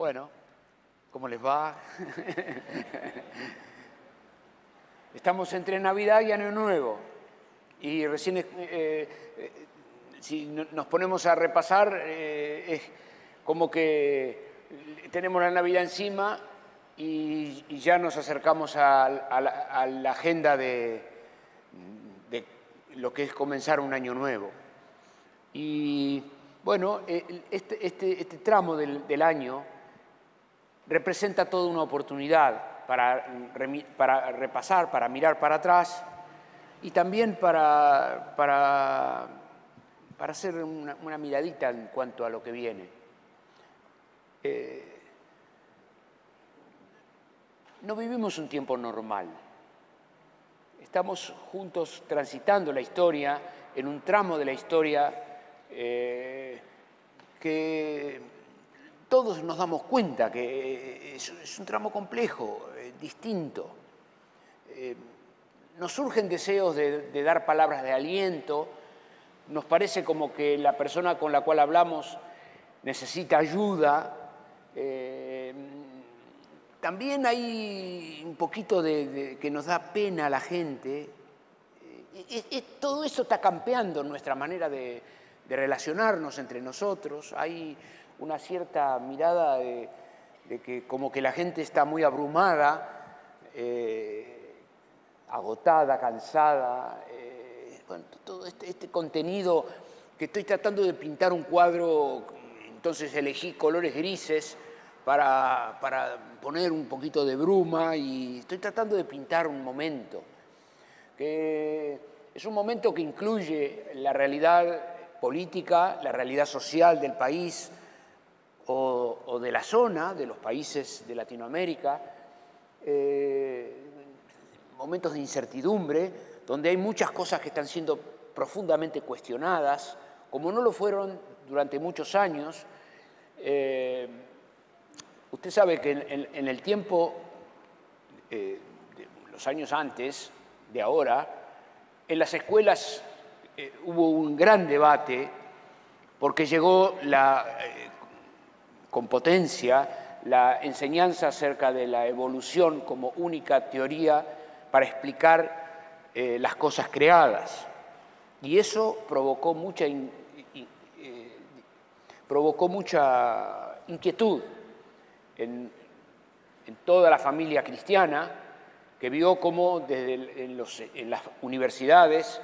Bueno, ¿cómo les va? Estamos entre Navidad y Año Nuevo. Y recién, eh, eh, si nos ponemos a repasar, eh, es como que tenemos la Navidad encima y, ya nos acercamos a, la, agenda de, lo que es comenzar un año nuevo. Y bueno, este, este, este tramo del año representa toda una oportunidad para, repasar, para mirar para atrás y también para, para, para hacer una, miradita en cuanto a lo que viene. Eh, no vivimos un tiempo normal. Estamos juntos transitando la historia en un tramo de la historia eh, que todos nos damos cuenta que es, un tramo complejo, eh, distinto. Eh, nos surgen deseos de, dar palabras de aliento, nos parece como que la persona con la cual hablamos necesita ayuda. Eh, también hay un poquito de, que nos da pena a la gente. todo eso está campeando nuestra manera de, de relacionarnos entre nosotros. Hay una cierta mirada de, que como que la gente está muy abrumada, eh, agotada, cansada. Eh, todo este, este, contenido que estoy tratando de pintar un cuadro, entonces elegí colores grises para, para poner un poquito de bruma y estoy tratando de pintar un momento, que es un momento que incluye la realidad política, la realidad social del país, o, de la zona, de los países de Latinoamérica, eh, momentos de incertidumbre, donde hay muchas cosas que están siendo profundamente cuestionadas, como no lo fueron durante muchos años. Eh, usted sabe que en, el tiempo, eh, de los años antes, de ahora, en las escuelas hubo un gran debate porque llegó la con potencia la enseñanza acerca de la evolución como única teoría para explicar eh, las cosas creadas. Y eso provocó mucha, eh, provocó mucha inquietud en, toda la familia cristiana, que vio cómo desde en las universidades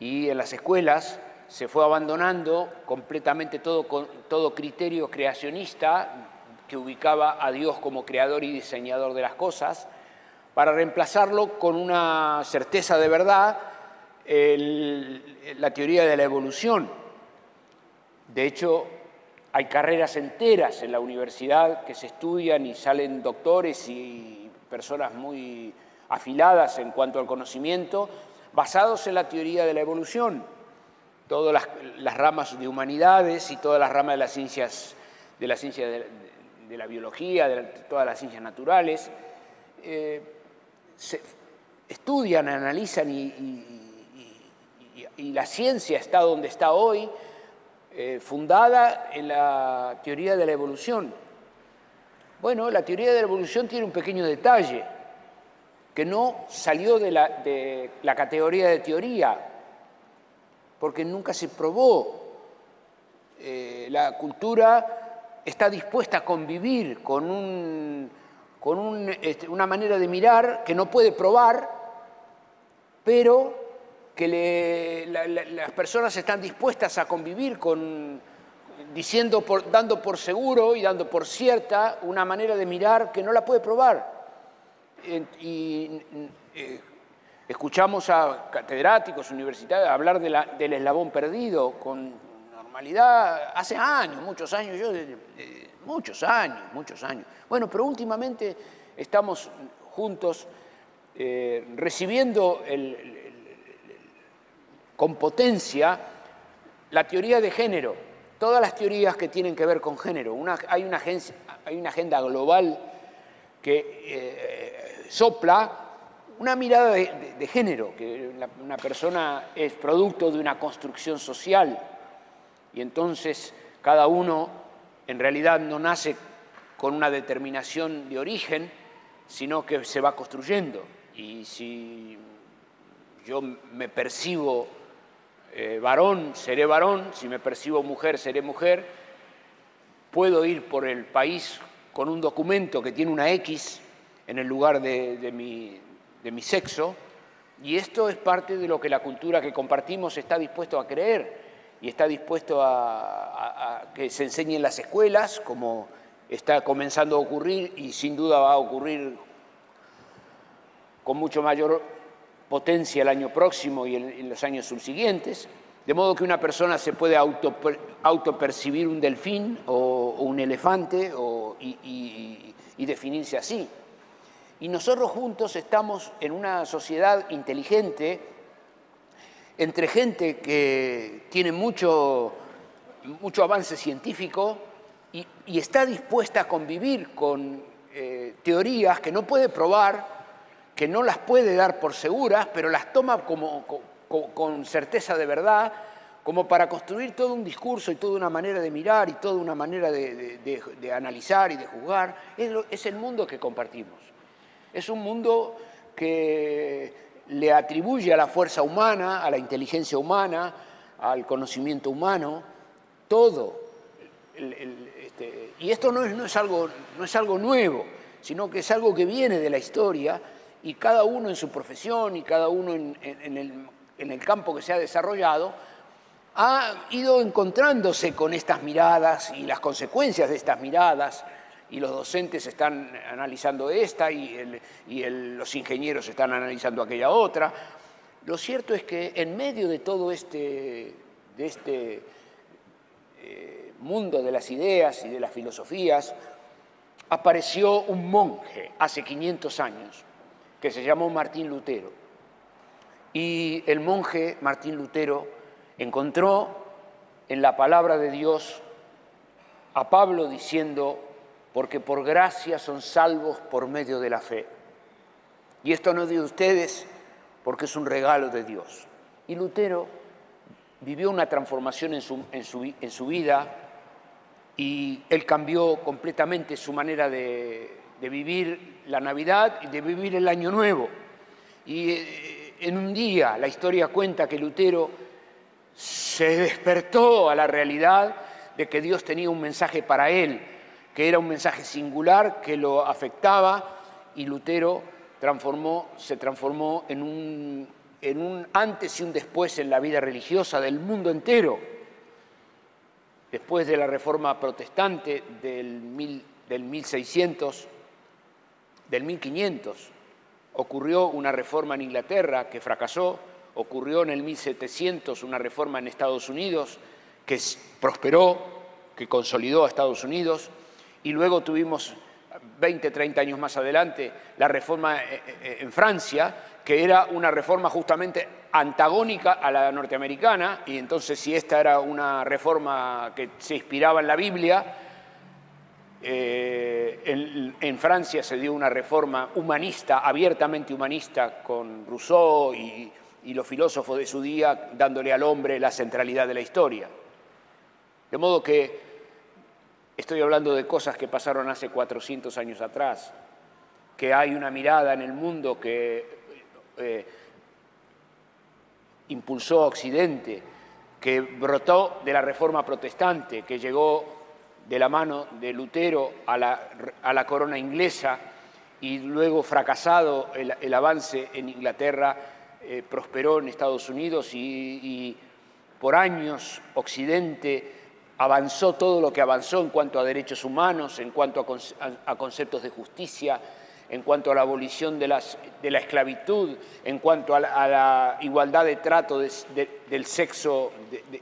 y en las escuelas se fue abandonando completamente todo, todo criterio creacionista que ubicaba a Dios como creador y diseñador de las cosas, para reemplazarlo con una certeza de verdad, la teoría de la evolución. De hecho, hay carreras enteras en la universidad que se estudian y salen doctores y personas muy afiladas en cuanto al conocimiento, basados en la teoría de la evolución todas las, ramas de humanidades y todas las ramas de las ciencias, de la ciencia de, la biología, de, todas las ciencias naturales, eh, estudian, analizan y, la ciencia está donde está hoy, eh, fundada en la teoría de la evolución. Bueno, la teoría de la evolución tiene un pequeño detalle, que no salió de la, de la categoría de teoría, porque nunca se probó. Eh, la cultura está dispuesta a convivir con, con este, una manera de mirar que no puede probar, pero que las personas están dispuestas a convivir con, diciendo, dando por seguro y dando por cierta una manera de mirar que no la puede probar. y eh, Escuchamos a catedráticos universitarios hablar del eslabón perdido con normalidad hace años, muchos años, yo, muchos años, muchos años. Bueno, pero últimamente estamos juntos eh, recibiendo con potencia la teoría de género, todas las teorías que tienen que ver con género. hay, una agenda global que eh, sopla una mirada de, género, que una persona es producto de una construcción social. Y entonces cada uno en realidad no nace con una determinación de origen, sino que se va construyendo. Y si yo me percibo eh, varón, seré varón, si me percibo mujer, seré mujer, puedo ir por el país con un documento que tiene una X en el lugar de, mi, de mi sexo, y esto es parte de lo que la cultura que compartimos está dispuesto a creer y está dispuesto a, que se enseñe en las escuelas, como está comenzando a ocurrir y sin duda va a ocurrir con mucho mayor potencia el año próximo y en, los años subsiguientes, de modo que una persona se puede auto, autopercibir un delfín o, un elefante y definirse así. Y nosotros juntos estamos en una sociedad inteligente, entre gente que tiene mucho, mucho avance científico y, está dispuesta a convivir con eh, teorías que no puede probar, que no las puede dar por seguras, pero las toma como, con, certeza de verdad, como para construir todo un discurso y toda una manera de mirar y toda una manera de, analizar y de juzgar. es el mundo que compartimos. Es un mundo que le atribuye a la fuerza humana, a la inteligencia humana, al conocimiento humano, todo. Este, y esto no es, algo, nuevo, sino que es algo que viene de la historia y cada uno en su profesión y cada uno en el campo que se ha desarrollado ha ido encontrándose con estas miradas y las consecuencias de estas miradas y los docentes están analizando esta y, los ingenieros están analizando aquella otra. Lo cierto es que en medio de todo este, de este eh, mundo de las ideas y de las filosofías, apareció un monje hace 500 años que se llamó Martín Lutero. Y el monje Martín Lutero encontró en la palabra de Dios a Pablo diciendo, porque por gracia son salvos por medio de la fe. Y esto no es de ustedes, porque es un regalo de Dios. Y Lutero vivió una transformación en su, en su, vida y él cambió completamente su manera de, de, vivir la Navidad y de vivir el Año Nuevo. Y eh, en un día la historia cuenta que Lutero se despertó a la realidad de que Dios tenía un mensaje para él que era un mensaje singular que lo afectaba y Lutero se transformó en un, en un antes y un después en la vida religiosa del mundo entero. Después de la reforma protestante del, del 1600, del 1500, ocurrió una reforma en Inglaterra que fracasó, ocurrió en el 1700 una reforma en Estados Unidos que prosperó, que consolidó a Estados Unidos, y luego tuvimos 20, 30 años más adelante la reforma eh, eh, en Francia, que era una reforma justamente antagónica a la norteamericana, y entonces si esta era una reforma que se inspiraba en la Biblia, eh, en, Francia se dio una reforma humanista, abiertamente humanista, con Rousseau y, y los filósofos de su día dándole al hombre la centralidad de la historia. De modo que Estoy hablando de cosas que pasaron hace 400 años atrás, que hay una mirada en el mundo que eh, impulsó Occidente, que brotó de la reforma protestante, que llegó de la mano de Lutero a la, corona inglesa y luego fracasado el, avance en Inglaterra, eh, prosperó en Estados Unidos y por años Occidente avanzó todo lo que avanzó en cuanto a derechos humanos, en cuanto a, conceptos de justicia, en cuanto a la abolición de, la esclavitud, en cuanto a la, igualdad de trato del sexo,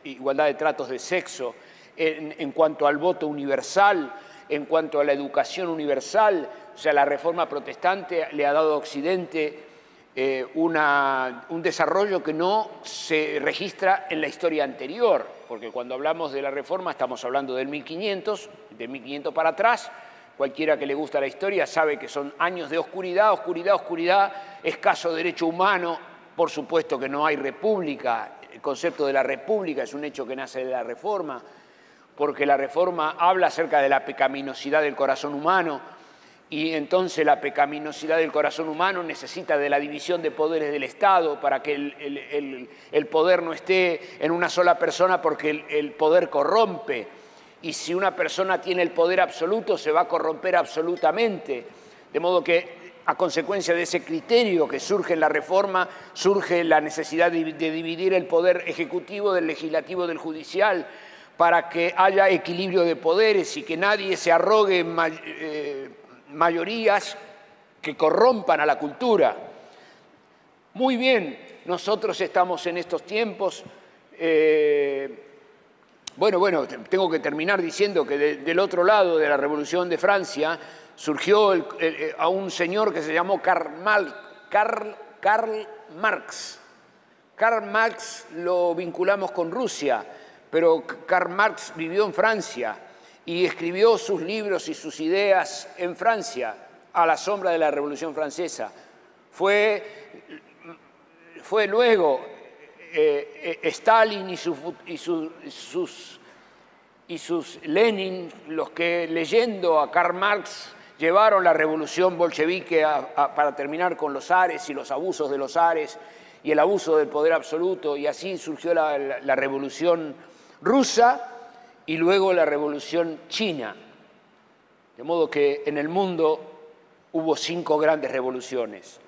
igualdad de tratos de sexo, en, cuanto al voto universal, en cuanto a la educación universal. O sea, la reforma protestante le ha dado a Occidente eh, un desarrollo que no se registra en la historia anterior, porque cuando hablamos de la reforma estamos hablando del 1500, de 1500 para atrás, cualquiera que le gusta la historia sabe que son años de oscuridad, oscuridad, oscuridad, escaso derecho humano, por supuesto que no hay república, el concepto de la república es un hecho que nace de la reforma, porque la reforma habla acerca de la pecaminosidad del corazón humano y entonces la pecaminosidad del corazón humano necesita de la división de poderes del Estado para que el, poder no esté en una sola persona porque el poder corrompe y si una persona tiene el poder absoluto se va a corromper absolutamente. De modo que a consecuencia de ese criterio que surge en la reforma, surge la necesidad de, dividir el poder ejecutivo del legislativo del judicial para que haya equilibrio de poderes y que nadie se arrogue eh, mayorías que corrompan a la cultura. Muy bien, nosotros estamos en estos tiempos eh, bueno, bueno, tengo que terminar diciendo que del otro lado de la Revolución de Francia surgió eh, a un señor que se llamó Karl, Marx. Karl Marx lo vinculamos con Rusia, pero Karl Marx vivió en Francia y escribió sus libros y sus ideas en Francia a la sombra de la Revolución Francesa. Fue, fue luego eh, eh, Stalin y, sus, y sus Lenin, los que leyendo a Karl Marx llevaron la revolución bolchevique para terminar con los ares y los abusos de los ares y el abuso del poder absoluto, y así surgió la revolución rusa y luego la revolución china. De modo que en el mundo hubo cinco grandes revoluciones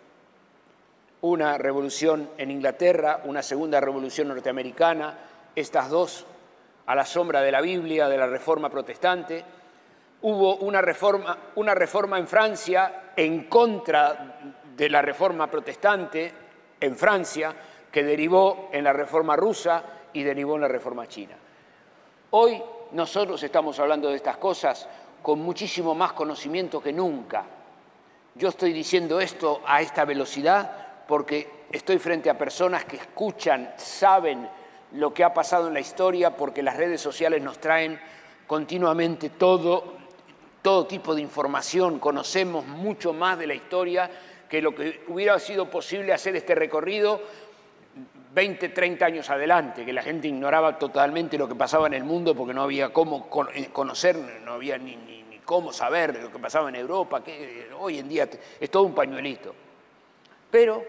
una revolución en Inglaterra, una segunda revolución norteamericana, estas dos a la sombra de la Biblia, de la Reforma protestante. Hubo una reforma, una reforma en Francia en contra de la Reforma protestante en Francia, que derivó en la Reforma rusa y derivó en la Reforma china. Hoy nosotros estamos hablando de estas cosas con muchísimo más conocimiento que nunca. Yo estoy diciendo esto a esta velocidad porque estoy frente a personas que escuchan, saben lo que ha pasado en la historia, porque las redes sociales nos traen continuamente todo, todo tipo de información, conocemos mucho más de la historia que lo que hubiera sido posible hacer este recorrido 20, 30 años adelante, que la gente ignoraba totalmente lo que pasaba en el mundo porque no había cómo eh, conocer, no había ni, cómo saber lo que pasaba en Europa, que hoy en día es todo un pañuelito. Pero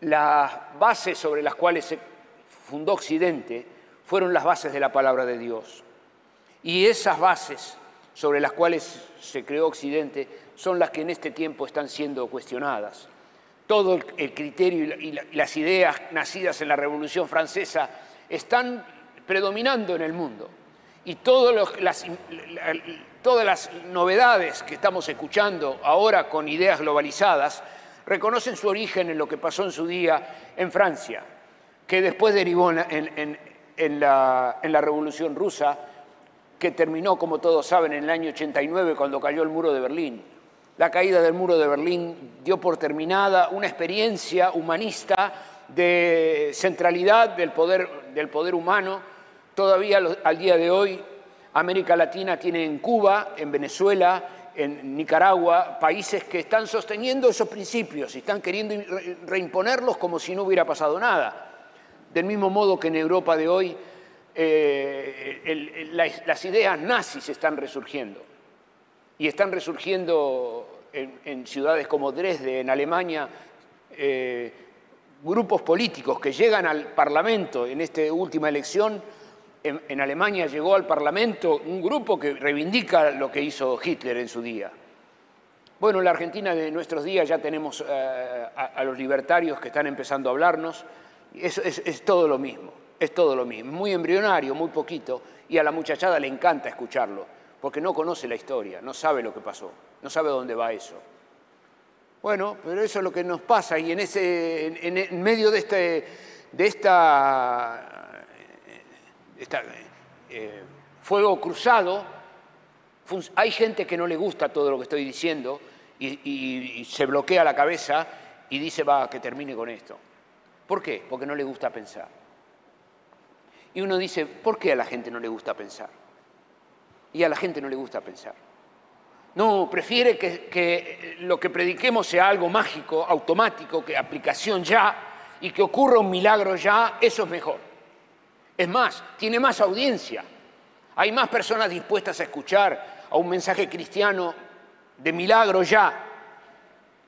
las bases sobre las cuales se fundó Occidente fueron las bases de la palabra de Dios. Y esas bases sobre las cuales se creó Occidente son las que en este tiempo están siendo cuestionadas. Todo el criterio y las ideas nacidas en la Revolución Francesa están predominando en el mundo. Y todas las novedades que estamos escuchando ahora con ideas globalizadas reconocen su origen en lo que pasó en su día en Francia, que después derivó en, la, Revolución Rusa, que terminó, como todos saben, en el año 89 cuando cayó el muro de Berlín. La caída del muro de Berlín dio por terminada una experiencia humanista de centralidad del poder, del poder humano. Todavía al día de hoy América Latina tiene en Cuba, en Venezuela, en Nicaragua países que están sosteniendo esos principios y están queriendo reimponerlos como si no hubiera pasado nada. Del mismo modo que en Europa de hoy eh, las ideas nazis están resurgiendo. Y están resurgiendo en, ciudades como Dresde, en Alemania, eh, grupos políticos que llegan al Parlamento en esta última elección en, Alemania llegó al Parlamento un grupo que reivindica lo que hizo Hitler en su día. Bueno, en la Argentina de nuestros días ya tenemos eh, a, los libertarios que están empezando a hablarnos. Es, es, todo lo mismo, es todo lo mismo. Muy embrionario, muy poquito, y a la muchachada le encanta escucharlo, porque no conoce la historia, no sabe lo que pasó, no sabe dónde va eso. Bueno, pero eso es lo que nos pasa y en, ese, en medio de, este, eh, fuego cruzado, hay gente que no le gusta todo lo que estoy diciendo y, se bloquea la cabeza y dice, va, que termine con esto. ¿Por qué? Porque no le gusta pensar. Y uno dice, ¿por qué a la gente no le gusta pensar? Y a la gente no le gusta pensar. No, prefiere que, lo que prediquemos sea algo mágico, automático, que aplicación ya, y que ocurra un milagro ya, eso es mejor. Es más, tiene más audiencia. Hay más personas dispuestas a escuchar a un mensaje cristiano de milagro ya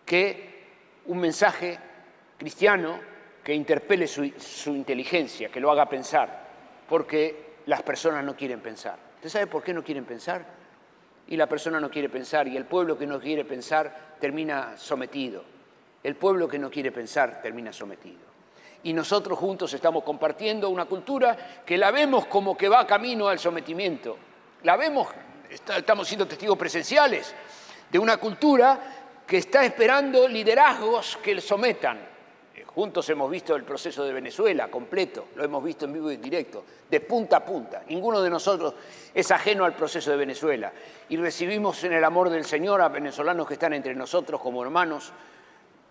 que un mensaje cristiano que interpele su, inteligencia, que lo haga pensar, porque las personas no quieren pensar. ¿Usted sabe por qué no quieren pensar? Y la persona no quiere pensar y el pueblo que no quiere pensar termina sometido. El pueblo que no quiere pensar termina sometido y nosotros juntos estamos compartiendo una cultura que la vemos como que va camino al sometimiento. La vemos, estamos siendo testigos presenciales de una cultura que está esperando liderazgos que le sometan. Eh, juntos hemos visto el proceso de Venezuela completo, lo hemos visto en vivo y en directo, de punta a punta. Ninguno de nosotros es ajeno al proceso de Venezuela. Y recibimos en el amor del Señor a venezolanos que están entre nosotros como hermanos,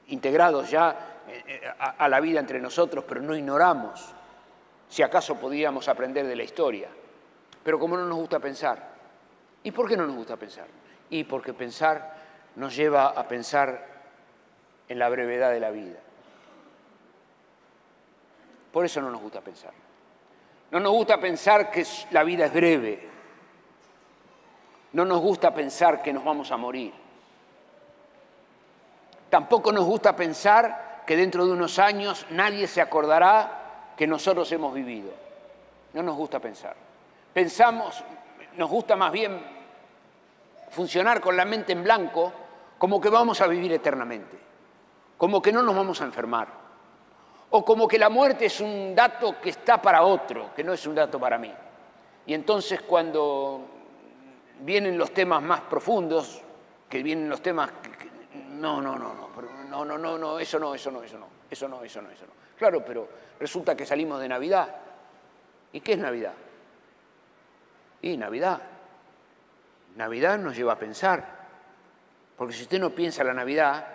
integrados ya eh, a, la vida entre nosotros, pero no ignoramos si acaso podíamos aprender de la historia. Pero como no nos gusta pensar. ¿Y por qué no nos gusta pensar? Y porque pensar nos lleva a pensar en la brevedad de la vida. Por eso no nos gusta pensar. No nos gusta pensar que la vida es breve. No nos gusta pensar que nos vamos a morir. Tampoco nos gusta pensar que dentro de unos años nadie se acordará que nosotros hemos vivido. No nos gusta pensar. Pensamos, nos gusta más bien funcionar con la mente en blanco como que vamos a vivir eternamente, como que no nos vamos a enfermar, o como que la muerte es un dato que está para otro, que no es un dato para mí. Y entonces cuando vienen los temas más profundos, que vienen los temas... no, no, no, no, no, no, no, no, eso no, eso no, eso no, eso no, eso no, eso no. Claro, pero resulta que salimos de Navidad. ¿Y qué es Navidad? Y Navidad. Navidad nos lleva a pensar. Porque si usted no piensa la Navidad,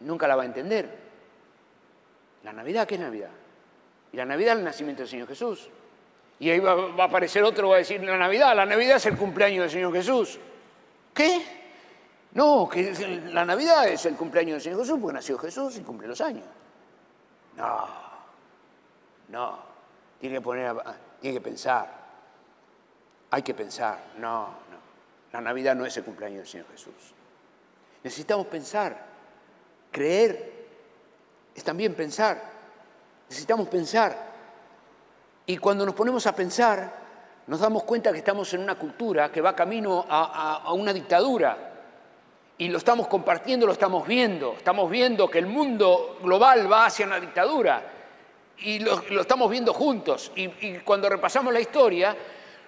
nunca la va a entender. ¿La Navidad qué es Navidad? Y la Navidad es el nacimiento del Señor Jesús. Y ahí va, a aparecer otro, va a decir, la Navidad, la Navidad es el cumpleaños del Señor Jesús. ¿Qué? No, que la Navidad es el cumpleaños del Señor Jesús porque nació Jesús y cumple los años. No, no, tiene que poner, tiene que pensar. Hay que pensar, no, no. La Navidad no es el cumpleaños del Señor Jesús. Necesitamos pensar. Creer es también pensar. Necesitamos pensar. Y cuando nos ponemos a pensar, nos damos cuenta que estamos en una cultura que va camino a, una dictadura y lo estamos compartiendo, lo estamos viendo. Estamos viendo que el mundo global va hacia una dictadura y lo, estamos viendo juntos. Y, cuando repasamos la historia,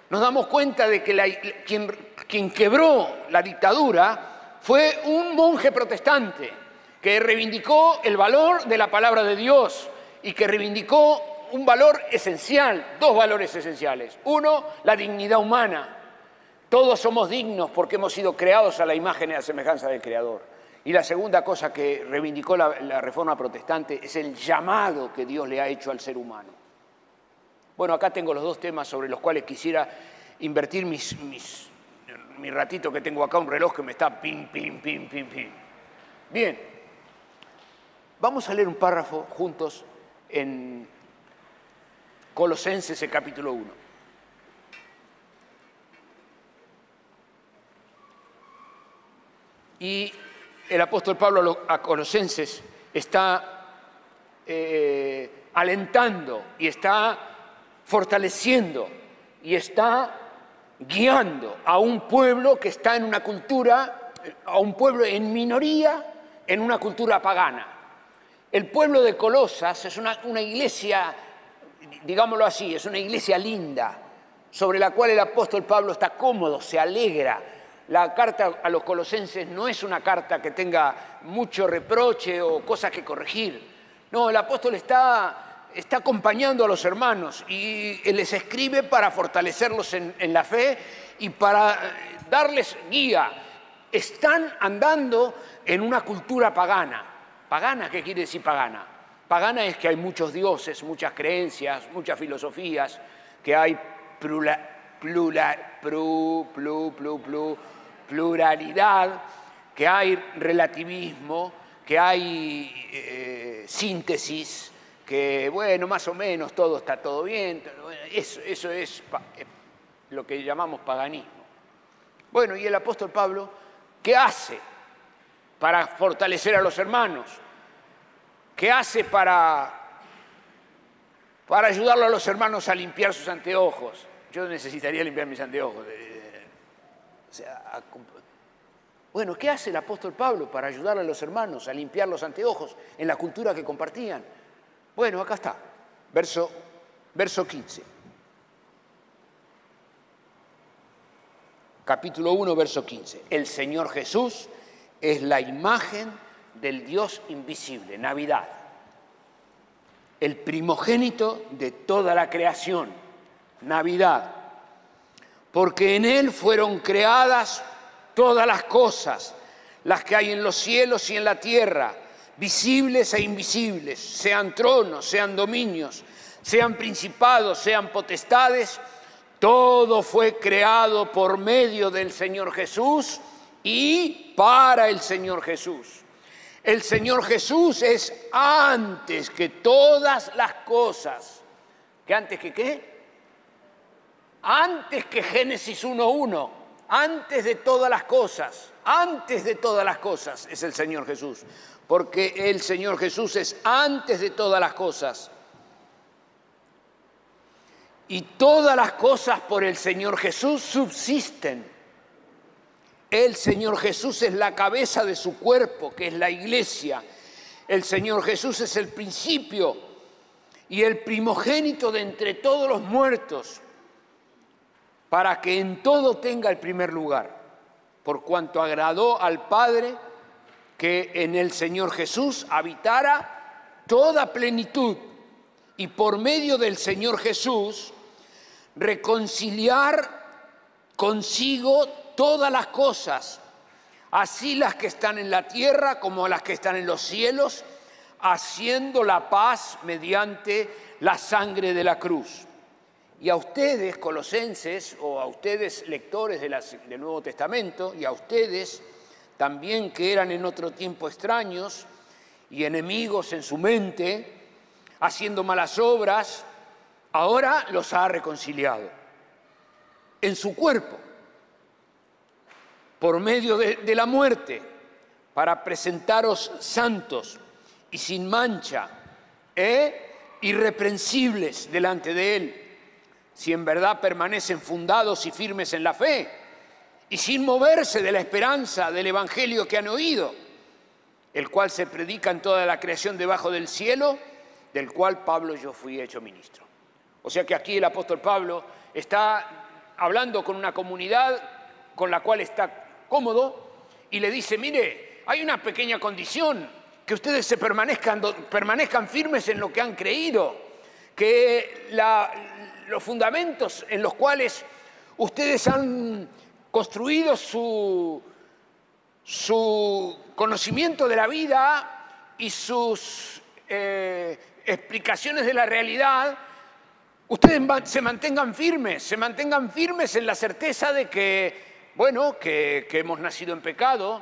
nos damos cuenta de que quien quebró la dictadura fue un monje protestante que reivindicó el valor de la palabra de Dios y que reivindicó un valor esencial, dos valores esenciales. Uno, la dignidad humana todos somos dignos porque hemos sido creados a la imagen y a la semejanza del Creador. Y la segunda cosa que reivindicó la, reforma protestante es el llamado que Dios le ha hecho al ser humano. Bueno, acá tengo los dos temas sobre los cuales quisiera invertir mi ratito que tengo acá, un reloj que me está pim, pim, pim, pim, pim. Bien, vamos a leer un párrafo juntos en Colosenses, el capítulo 1. Y el apóstol Pablo a Colosenses está eh, alentando y está fortaleciendo y está guiando a un pueblo que está en una cultura, a un pueblo en minoría, en una cultura pagana. El pueblo de Colosas es una, iglesia, digámoslo así, es una iglesia linda, sobre la cual el apóstol Pablo está cómodo, se alegra, la carta a los colosenses no es una carta que tenga mucho reproche o cosas que corregir. No, el apóstol está, acompañando a los hermanos y les escribe para fortalecerlos en, en la fe y para eh, darles guía. Están andando en una cultura pagana. ¿Pagana qué quiere decir pagana? Pagana es que hay muchos dioses, muchas creencias, muchas filosofías, que hay plura, plura, plu, plu, plu, plu, pluralidad, que hay relativismo, que hay eh, síntesis, que bueno, más o menos todo está todo bien, eso, eso es lo que llamamos paganismo. Bueno, y el apóstol Pablo, ¿qué hace para fortalecer a los hermanos? ¿Qué hace para, para ayudarlo a los hermanos a limpiar sus anteojos? Yo necesitaría limpiar mis anteojos. bueno, ¿qué hace el apóstol Pablo para ayudar a los hermanos a limpiar los anteojos en la cultura que compartían? Bueno, acá está, verso, verso 15. capítulo 1, verso 15. El Señor Jesús es la imagen del Dios invisible, Navidad. El primogénito de toda la creación, Navidad. Porque en Él fueron creadas todas las cosas, las que hay en los cielos y en la tierra, visibles e invisibles, sean tronos, sean dominios, sean principados, sean potestades todo fue creado por medio del Señor Jesús y para el Señor Jesús. El Señor Jesús es antes que todas las cosas. ¿Que antes que qué? Antes que Génesis 1.1. Antes de todas las cosas. Antes de todas las cosas es el Señor Jesús. Porque el Señor Jesús es antes de todas las cosas y todas las cosas por el Señor Jesús subsisten. El Señor Jesús es la cabeza de su cuerpo, que es la iglesia. El Señor Jesús es el principio y el primogénito de entre todos los muertos, para que en todo tenga el primer lugar, por cuanto agradó al Padre que en el Señor Jesús habitara toda plenitud y por medio del Señor Jesús reconciliar consigo todas las cosas, así las que están en la tierra como las que están en los cielos, haciendo la paz mediante la sangre de la cruz. Y a ustedes, colosenses, o a ustedes, lectores del Nuevo Testamento, y a ustedes también que eran en otro tiempo extraños y enemigos en su mente, haciendo malas obras, ahora los ha reconciliado en su cuerpo por medio de, la muerte para presentaros santos y sin mancha e irreprensibles delante de Él, si en verdad permanecen fundados y firmes en la fe y sin moverse de la esperanza del Evangelio que han oído, el cual se predica en toda la creación debajo del cielo, del cual Pablo yo fui hecho ministro. O sea que aquí el apóstol Pablo está hablando con una comunidad con la cual está cómodo y le dice, mire, hay una pequeña condición, que ustedes se permanezcan, permanezcan firmes en lo que han creído, que los fundamentos en los cuales ustedes han construido su, su conocimiento de la vida y sus eh, explicaciones de la realidad ustedes se mantengan firmes, se mantengan firmes en la certeza de que, bueno, que, hemos nacido en pecado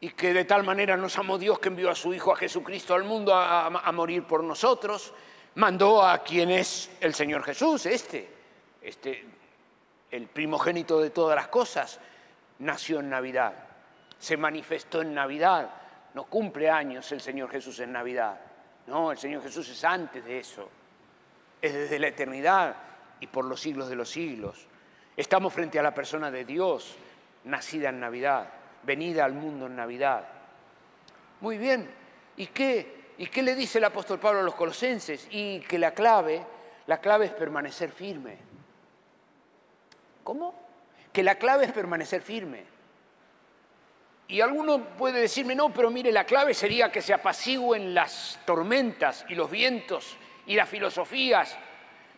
y que de tal manera nos amó Dios que envió a su Hijo a Jesucristo al mundo a, a morir por nosotros, mandó a quien es el Señor Jesús, este, este, el primogénito de todas las cosas, nació en Navidad, se manifestó en Navidad, no cumple años el Señor Jesús en Navidad, no, el Señor Jesús es antes de eso es desde la eternidad y por los siglos de los siglos. Estamos frente a la persona de Dios, nacida en Navidad, venida al mundo en Navidad. Muy bien, ¿y qué? ¿Y qué le dice el apóstol Pablo a los colosenses? Y que la clave, la clave es permanecer firme. ¿Cómo? Que la clave es permanecer firme. Y alguno puede decirme, no, pero mire, la clave sería que se apacigüen las tormentas y los vientos y las filosofías.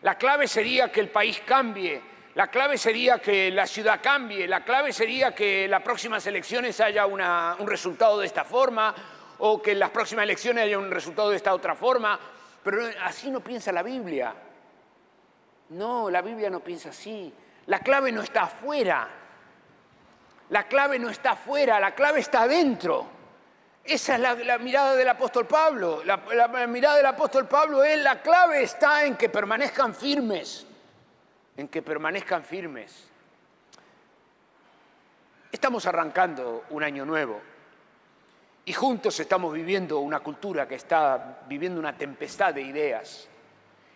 La clave sería que el país cambie, la clave sería que la ciudad cambie, la clave sería que en las próximas elecciones haya un resultado de esta forma o que en las próximas elecciones haya un resultado de esta otra forma. Pero así no piensa la Biblia. No, la Biblia no piensa así. La clave no está afuera. La clave no está afuera, la clave está adentro. Esa es la, mirada del apóstol Pablo. La, mirada del apóstol Pablo es la clave está en que permanezcan firmes. En que permanezcan firmes. Estamos arrancando un año nuevo y juntos estamos viviendo una cultura que está viviendo una tempestad de ideas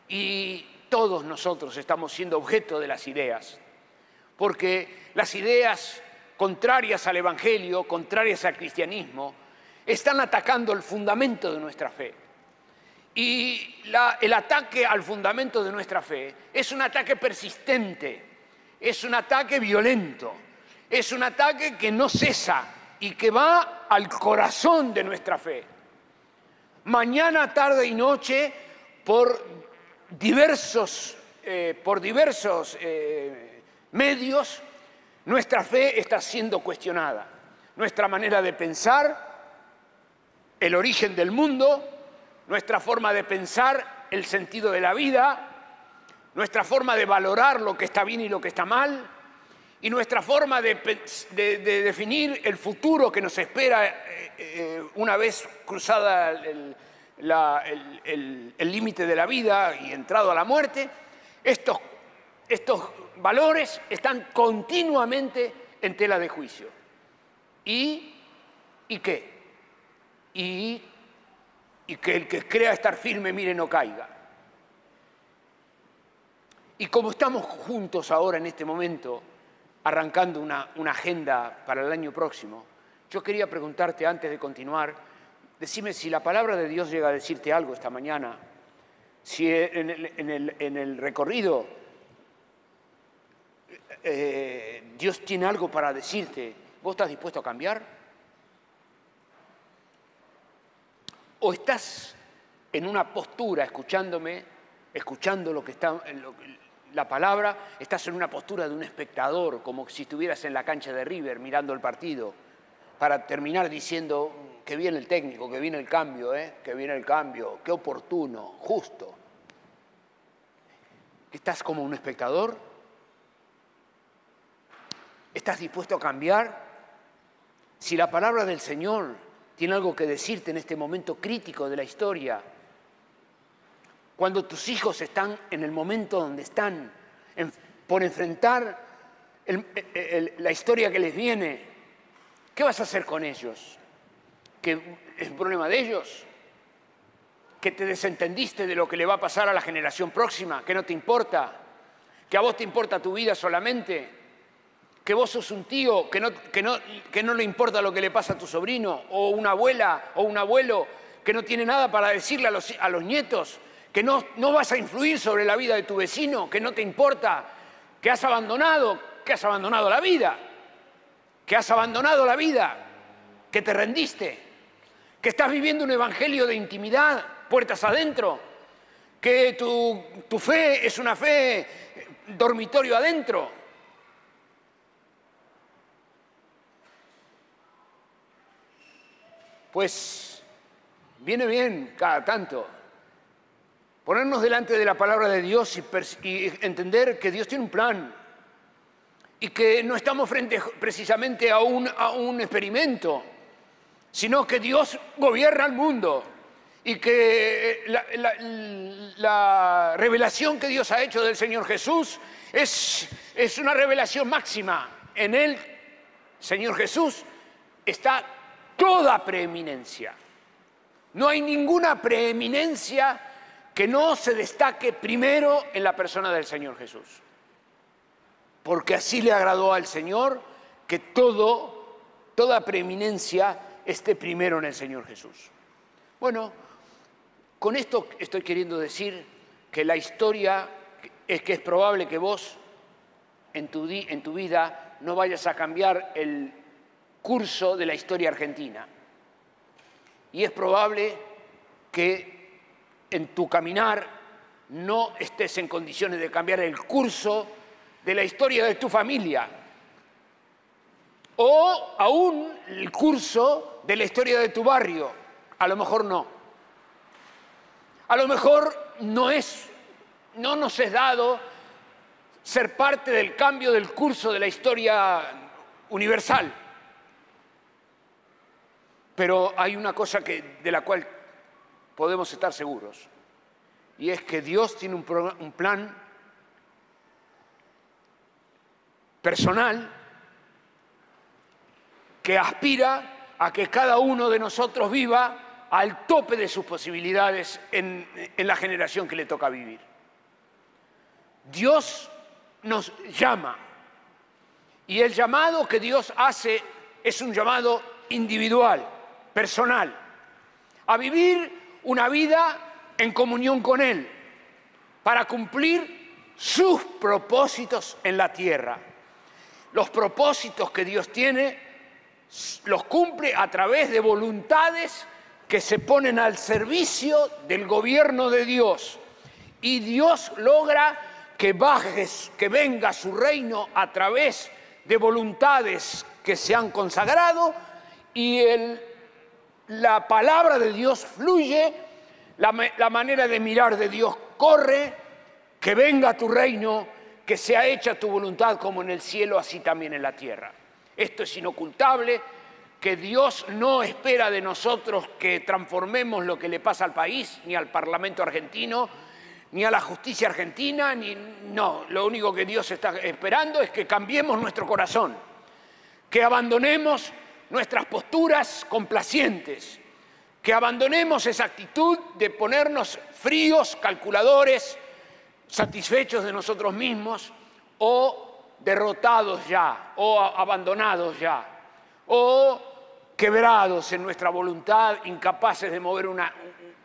y todos nosotros estamos siendo objeto de las ideas, porque las ideas contrarias al Evangelio, contrarias al cristianismo, están atacando el fundamento de nuestra fe. Y el ataque al fundamento de nuestra fe es un ataque persistente, es un ataque violento, es un ataque que no cesa y que va al corazón de nuestra fe. Mañana, tarde y noche, por diversos, eh, por diversos eh, medios, nuestra fe está siendo cuestionada. Nuestra manera de pensar, el origen del mundo, nuestra forma de pensar, el sentido de la vida, nuestra forma de valorar lo que está bien y lo que está mal, y nuestra forma de, definir el futuro que nos espera eh, eh, una vez cruzada el límite de la vida y entrado a la muerte, estos, estos valores están continuamente en tela de juicio. ¿Y, ¿Y qué? y, que el que crea estar firme, mire, no caiga. Y como estamos juntos ahora en este momento, arrancando una, agenda para el año próximo, yo quería preguntarte antes de continuar, decime si la palabra de Dios llega a decirte algo esta mañana, si en el, recorrido eh, Dios tiene algo para decirte, ¿vos estás dispuesto a cambiar? O estás en una postura escuchándome, escuchando lo que está, la palabra, estás en una postura de un espectador, como si estuvieras en la cancha de River mirando el partido, para terminar diciendo que viene el técnico, que viene el cambio, ¿eh? que viene el cambio, qué oportuno, justo. ¿Estás como un espectador? ¿Estás dispuesto a cambiar? Si la palabra del Señor tiene algo que decirte en este momento crítico de la historia. Cuando tus hijos están en el momento donde están, por enfrentar la historia que les viene, ¿qué vas a hacer con ellos? ¿Que es un problema de ellos? ¿Que te desentendiste de lo que le va a pasar a la generación próxima? ¿Que no te importa? ¿Que a vos te importa tu vida solamente? Que vos sos un tío que no, que, no, que no le importa lo que le pasa a tu sobrino, o una abuela o un abuelo que no tiene nada para decirle a los, a los nietos, que no, no vas a influir sobre la vida de tu vecino, que no te importa, que has abandonado, que has abandonado la vida, que has abandonado la vida, que te rendiste, que estás viviendo un evangelio de intimidad, puertas adentro, que tu, tu fe es una fe dormitorio adentro pues viene bien cada tanto ponernos delante de la palabra de Dios y, entender que Dios tiene un plan y que no estamos frente precisamente a un, a un experimento, sino que Dios gobierna el mundo y que la, revelación que Dios ha hecho del Señor Jesús es, es una revelación máxima. En Él, Señor Jesús, está toda preeminencia. No hay ninguna preeminencia que no se destaque primero en la persona del Señor Jesús. Porque así le agradó al Señor que todo, toda preeminencia esté primero en el Señor Jesús. Bueno, con esto estoy queriendo decir que la historia es que es probable que vos en tu, en tu vida no vayas a cambiar el curso de la historia argentina. Y es probable que en tu caminar no estés en condiciones de cambiar el curso de la historia de tu familia o aún el curso de la historia de tu barrio. A lo mejor no. A lo mejor no es, no nos es dado ser parte del cambio del curso de la historia universal. Pero hay una cosa que, de la cual podemos estar seguros, y es que Dios tiene un, plan personal que aspira a que cada uno de nosotros viva al tope de sus posibilidades en, en la generación que le toca vivir. Dios nos llama y el llamado que Dios hace es un llamado individual, personal, a vivir una vida en comunión con Él, para cumplir sus propósitos en la tierra. Los propósitos que Dios tiene los cumple a través de voluntades que se ponen al servicio del gobierno de Dios. Y Dios logra que bajes, que venga su reino a través de voluntades que se han consagrado y el, la palabra de Dios fluye, la, la manera de mirar de Dios corre, que venga tu reino, que sea hecha tu voluntad como en el cielo, así también en la tierra. Esto es inocultable, que Dios no espera de nosotros que transformemos lo que le pasa al país, ni al Parlamento argentino, ni a la justicia argentina, ni no, lo único que Dios está esperando es que cambiemos nuestro corazón, que abandonemos nuestras posturas complacientes, que abandonemos esa actitud de ponernos fríos, calculadores, satisfechos de nosotros mismos o derrotados ya, o abandonados ya, o quebrados en nuestra voluntad, incapaces de mover una,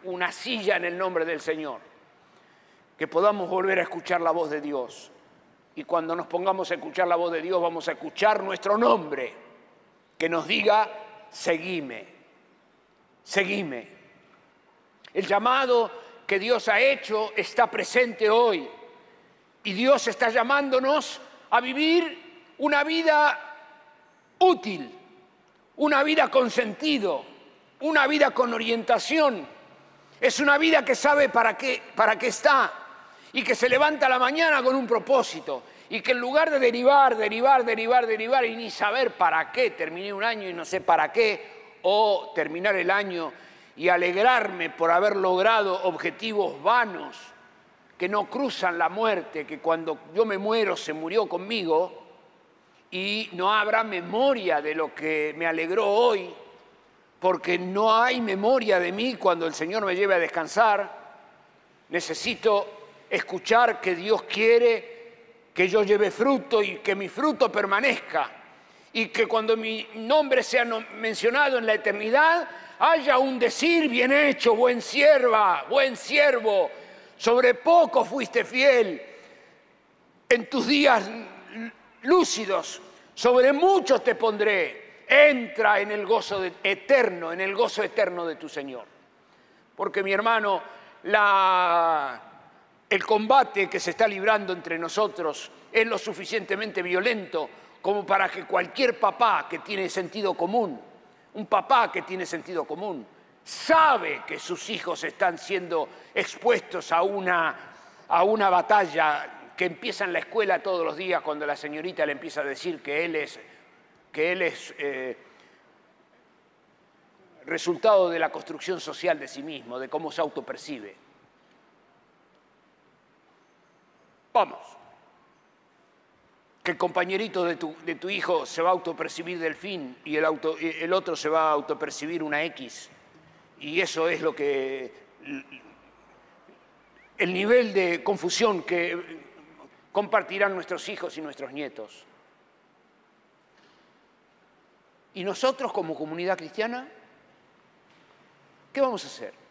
una silla en el nombre del Señor. Que podamos volver a escuchar la voz de Dios. Y cuando nos pongamos a escuchar la voz de Dios, vamos a escuchar nuestro nombre, que nos diga, seguime, seguime. El llamado que Dios ha hecho está presente hoy. Y Dios está llamándonos a vivir una vida útil, una vida con sentido, una vida con orientación. Es una vida que sabe para qué, para qué está y que se levanta a la mañana con un propósito y que en lugar de derivar, derivar, derivar, derivar y ni saber para qué, terminé un año y no sé para qué, o terminar el año y alegrarme por haber logrado objetivos vanos que no cruzan la muerte, que cuando yo me muero se murió conmigo y no habrá memoria de lo que me alegró hoy, porque no hay memoria de mí cuando el Señor me lleve a descansar. Necesito escuchar que Dios quiere que yo lleve fruto y que mi fruto permanezca. Y que cuando mi nombre sea mencionado en la eternidad, haya un decir bien hecho, buen sierva, buen siervo, sobre poco fuiste fiel, en tus días lúcidos, sobre muchos te pondré, entra en el gozo eterno, en el gozo eterno de tu Señor. Porque mi hermano, la, el combate que se está librando entre nosotros es lo suficientemente violento como para que cualquier papá que tiene sentido común un papá que tiene sentido común sabe que sus hijos están siendo expuestos a una, a una batalla que empieza en la escuela todos los días cuando la señorita le empieza a decir que él es, que él es eh, resultado de la construcción social de sí mismo, de cómo se autopercibe. Vamos que el compañerito de tu, hijo se va a autopercibir delfín y el, el otro se va a autopercibir una X. Y eso es lo que... el nivel de confusión que compartirán nuestros hijos y nuestros nietos. ¿Y nosotros como comunidad cristiana? ¿Qué vamos a hacer?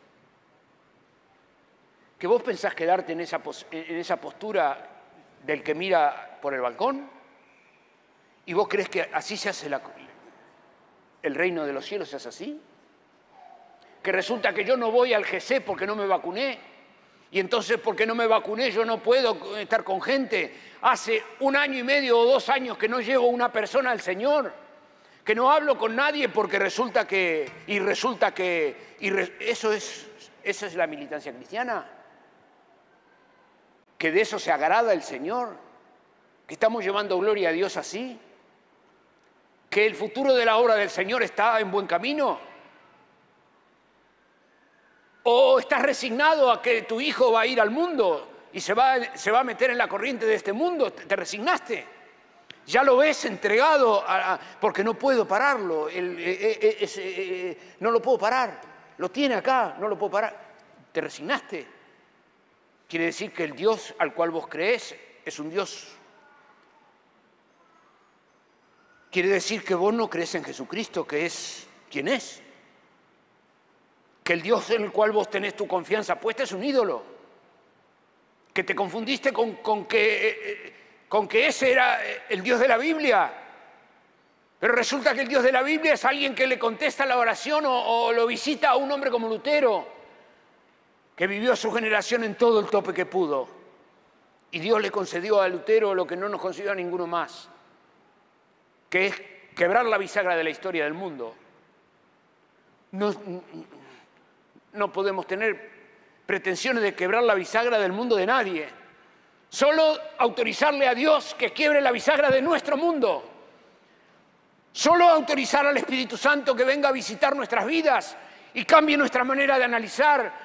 ¿Que vos pensás quedarte en esa, en esa postura del que mira por el balcón? ¿Y vos crees que así se hace el reino de los cielos? ¿Es así? Que resulta que yo no voy al GC porque no me vacuné. Y entonces, porque no me vacuné, yo no puedo estar con gente. Hace un año y medio o dos años que no llevo una persona al Señor. Que no hablo con nadie porque resulta que. Y resulta que. Y eso, es, eso es la militancia cristiana que de eso se agrada el Señor, que estamos llevando gloria a Dios así, que el futuro de la obra del Señor está en buen camino. ¿O estás resignado a que tu hijo va a ir al mundo y se va, se va a meter en la corriente de este mundo? ¿Te resignaste? Ya lo ves entregado porque no puedo pararlo. Eh, eh, eh, no lo puedo parar. Lo tiene acá, no lo puedo parar. ¿Te resignaste? Quiere decir que el Dios al cual vos crees es un Dios. Quiere decir que vos no crees en Jesucristo, que es quien es. Que el Dios en el cual vos tenés tu confianza puesta es un ídolo. Que te confundiste con, que con que ese era el Dios de la Biblia. Pero resulta que el Dios de la Biblia es alguien que le contesta la oración o, lo visita a un hombre como Lutero, que vivió su generación en todo el tope que pudo. Y Dios le concedió a Lutero lo que no nos concedió a ninguno más, que es quebrar la bisagra de la historia del mundo. No, no podemos tener pretensiones de quebrar la bisagra del mundo de nadie. Solo autorizarle a Dios que quiebre la bisagra de nuestro mundo. Solo autorizar al Espíritu Santo que venga a visitar nuestras vidas y cambie nuestra manera de analizar,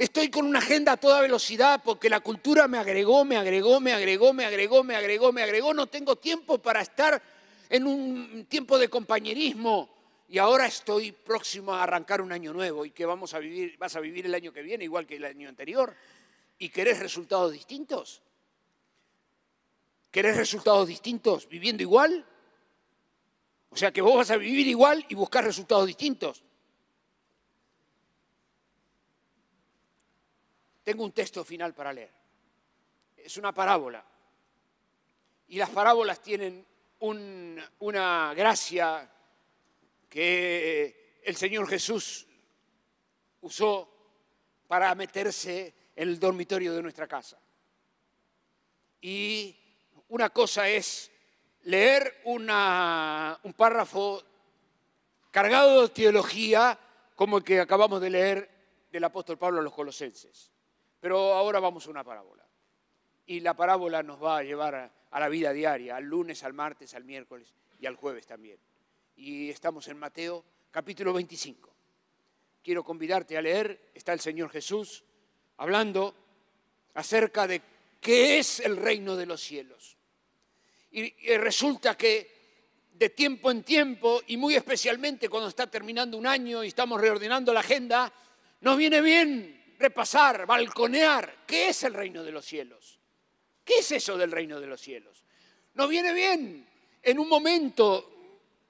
Estoy con una agenda a toda velocidad porque la cultura me agregó, me agregó, me agregó, me agregó, me agregó, me agregó. No tengo tiempo para estar en un tiempo de compañerismo. Y ahora estoy próximo a arrancar un año nuevo y que vamos a vivir, vas a vivir el año que viene igual que el año anterior. ¿Y querés resultados distintos? ¿Querés resultados distintos viviendo igual? O sea que vos vas a vivir igual y buscar resultados distintos. Tengo un texto final para leer. Es una parábola. Y las parábolas tienen una gracia que el Señor Jesús usó para meterse en el dormitorio de nuestra casa. Y una cosa es leer un párrafo cargado de teología como el que acabamos de leer del apóstol Pablo a los colosenses. Pero ahora vamos a una parábola. Y la parábola nos va a llevar a, la vida diaria, al lunes, al martes, al miércoles y al jueves también. Y estamos en Mateo capítulo 25. Quiero convidarte a leer, está el Señor Jesús hablando acerca de qué es el reino de los cielos. Y, resulta que de tiempo en tiempo, y muy especialmente cuando está terminando un año y estamos reordenando la agenda, nos viene bien repasar, balconear, ¿qué es el reino de los cielos? ¿Qué es eso del reino de los cielos? Nos viene bien en un momento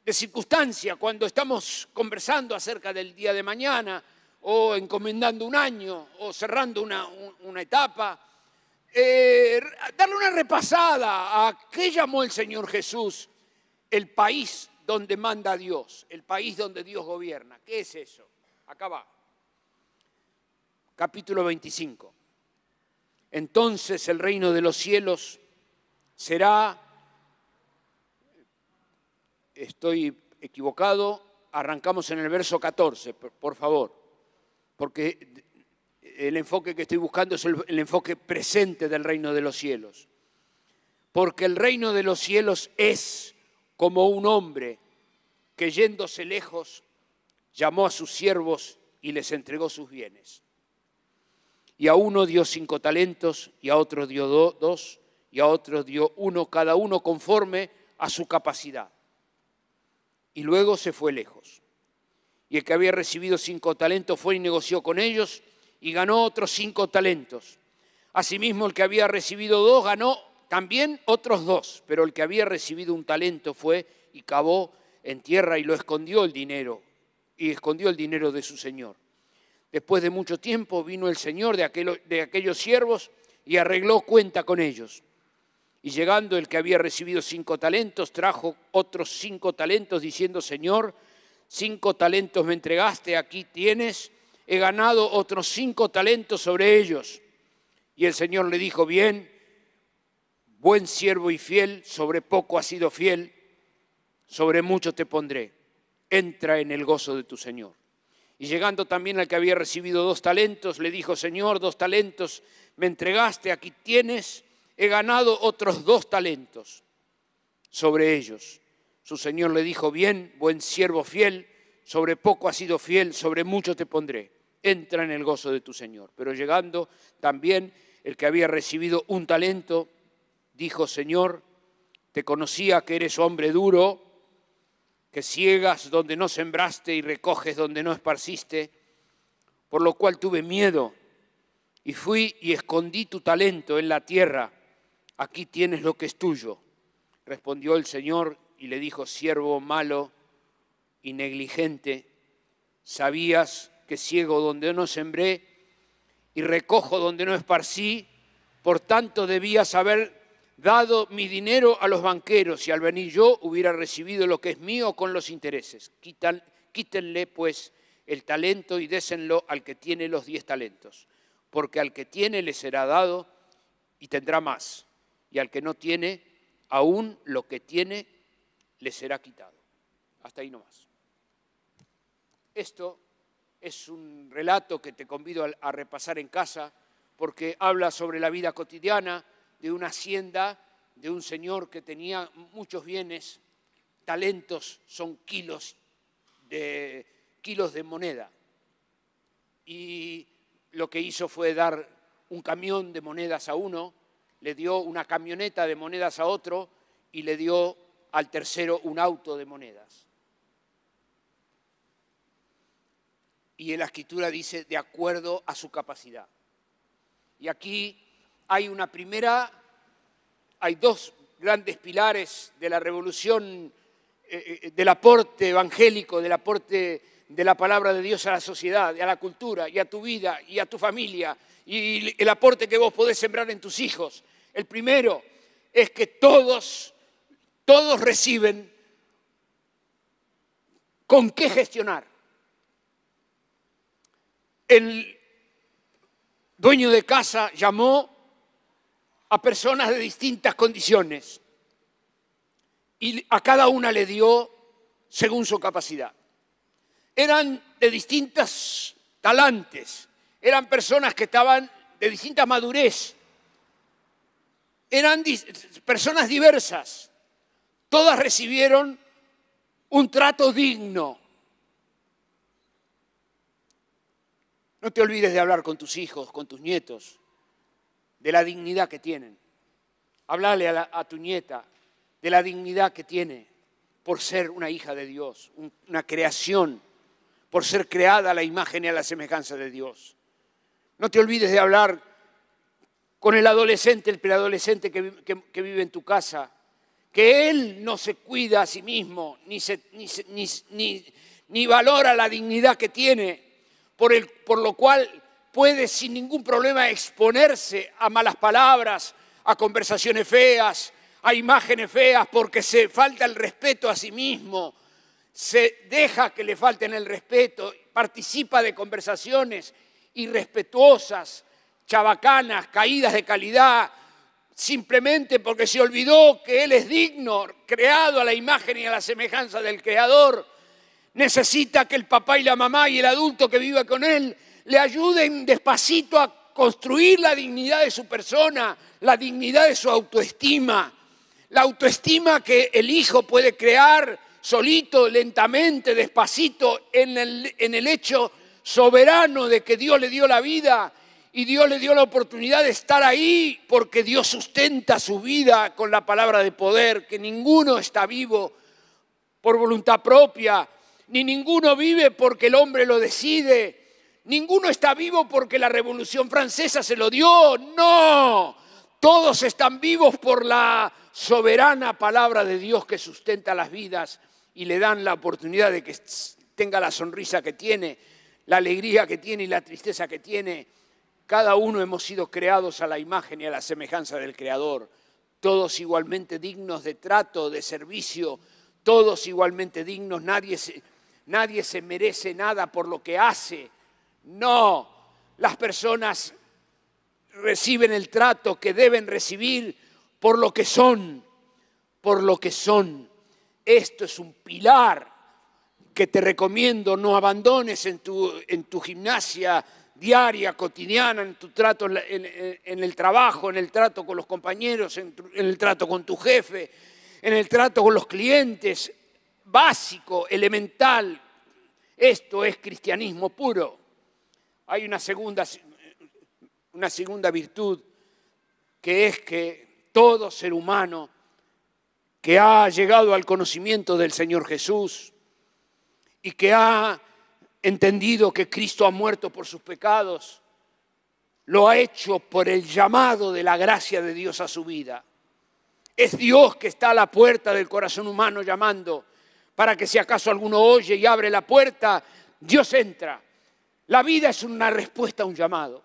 de circunstancia, cuando estamos conversando acerca del día de mañana, o encomendando un año, o cerrando una, una etapa, eh, darle una repasada a qué llamó el Señor Jesús el país donde manda Dios, el país donde Dios gobierna. ¿Qué es eso? Acá va. Capítulo 25. Entonces el reino de los cielos será, estoy equivocado, arrancamos en el verso 14, por favor, porque el enfoque que estoy buscando es el, enfoque presente del reino de los cielos. Porque el reino de los cielos es como un hombre que yéndose lejos llamó a sus siervos y les entregó sus bienes. Y a uno dio cinco talentos, y a otro dio dos, y a otro dio uno, cada uno conforme a su capacidad. Y luego se fue lejos. Y el que había recibido cinco talentos fue y negoció con ellos y ganó otros cinco talentos. Asimismo, el que había recibido dos ganó también otros dos, pero el que había recibido un talento fue y cavó en tierra y lo escondió el dinero, y escondió el dinero de su señor. Después de mucho tiempo vino el señor de, de aquellos siervos y arregló cuenta con ellos. Y llegando el que había recibido cinco talentos, trajo otros cinco talentos, diciendo, Señor, cinco talentos me entregaste, aquí tienes he ganado otros cinco talentos sobre ellos. Y el Señor le dijo, bien, buen siervo y fiel, sobre poco has sido fiel, sobre mucho te pondré. entra en el gozo de tu Señor. Y llegando también al que había recibido dos talentos, le dijo, Señor, dos talentos me entregaste, aquí tienes, he ganado otros dos talentos sobre ellos. Su Señor le dijo, bien, buen siervo fiel, sobre poco has sido fiel, sobre mucho te pondré. Entra en el gozo de tu Señor. Pero llegando también el que había recibido un talento, dijo, Señor, te conocía que eres hombre duro, que ciegas donde no sembraste y recoges donde no esparciste, por lo cual tuve miedo y fui y escondí tu talento en la tierra. Aquí tienes lo que es tuyo. Respondió el Señor y le dijo, siervo malo y negligente, sabías que ciego donde no sembré y recojo donde no esparcí, por tanto debías haber dado mi dinero a los banqueros y al venir yo hubiera recibido lo que es mío con los intereses. quítenle pues el talento y désenlo al que tiene los diez talentos, porque al que tiene le será dado y tendrá más, y al que no tiene, aún lo que tiene le será quitado. Hasta ahí nomás. Esto es un relato que te convido a repasar en casa porque habla sobre la vida cotidiana, de una hacienda de un señor que tenía muchos bienes, talentos son kilos de, kilos de moneda. Y lo que hizo fue dar un camión de monedas a uno, le dio una camioneta de monedas a otro y le dio al tercero un auto de monedas. Y en la escritura dice de acuerdo a su capacidad. Y aquí hay una primera hay dos grandes pilares de la revolución, eh, eh, del aporte evangélico, del aporte de la palabra de Dios a la sociedad, a la cultura, y a tu vida, y a tu familia, y el aporte que vos podés sembrar en tus hijos. El primero es que todos, todos reciben con qué gestionar. El dueño de casa llamó a personas de distintas condiciones. Y a cada una le dio según su capacidad. Eran de distintas talantes, eran personas que estaban de distinta madurez, eran personas diversas, todas recibieron un trato digno. No te olvides de hablar con tus hijos, con tus nietos, de la dignidad que tienen. Hablarle a, tu nieta de la dignidad que tiene por ser una hija de Dios, una creación, por ser creada a la imagen y a la semejanza de Dios. No te olvides de hablar con el adolescente, el preadolescente que, vive en tu casa, que él no se cuida a sí mismo, ni, ni, valora la dignidad que tiene, por lo cual puede sin ningún problema exponerse a malas palabras, a conversaciones feas, a imágenes feas, porque se falta el respeto a sí mismo, se deja que le falten el respeto, participa de conversaciones irrespetuosas, chabacanas, caídas de calidad, simplemente porque se olvidó que Él es digno, creado a la imagen y a la semejanza del Creador. Necesita que el papá y la mamá y el adulto que viva con Él le ayuden despacito a construir la dignidad de su persona, la dignidad de su autoestima, la autoestima que el hijo puede crear solito, lentamente, despacito, en el, en el hecho soberano de que Dios le dio la vida y Dios le dio la oportunidad de estar ahí porque Dios sustenta su vida con la palabra de poder, que ninguno está vivo por voluntad propia, ni ninguno vive porque el hombre lo decide, Ninguno está vivo porque la Revolución Francesa se lo dio. No, todos están vivos por la soberana palabra de Dios que sustenta las vidas y le dan la oportunidad de que tenga la sonrisa que tiene, la alegría que tiene y la tristeza que tiene. Cada uno hemos sido creados a la imagen y a la semejanza del Creador, todos igualmente dignos de trato, de servicio, todos igualmente dignos, nadie se, nadie se merece nada por lo que hace no, las personas reciben el trato que deben recibir por lo que son, por lo que son. Esto es un pilar que te recomiendo no abandones en tu, gimnasia diaria, cotidiana, en tu trato en, el trabajo, en el trato con los compañeros, en el trato con tu jefe, en el trato con los clientes, básico, elemental. Esto es cristianismo puro. Hay una segunda, una segunda virtud que es que todo ser humano que ha llegado al conocimiento del Señor Jesús y que ha entendido que Cristo ha muerto por sus pecados, lo ha hecho por el llamado de la gracia de Dios a su vida. Es Dios que está a la puerta del corazón humano llamando para que si acaso alguno oye y abre la puerta, Dios entra. La vida es una respuesta a un llamado.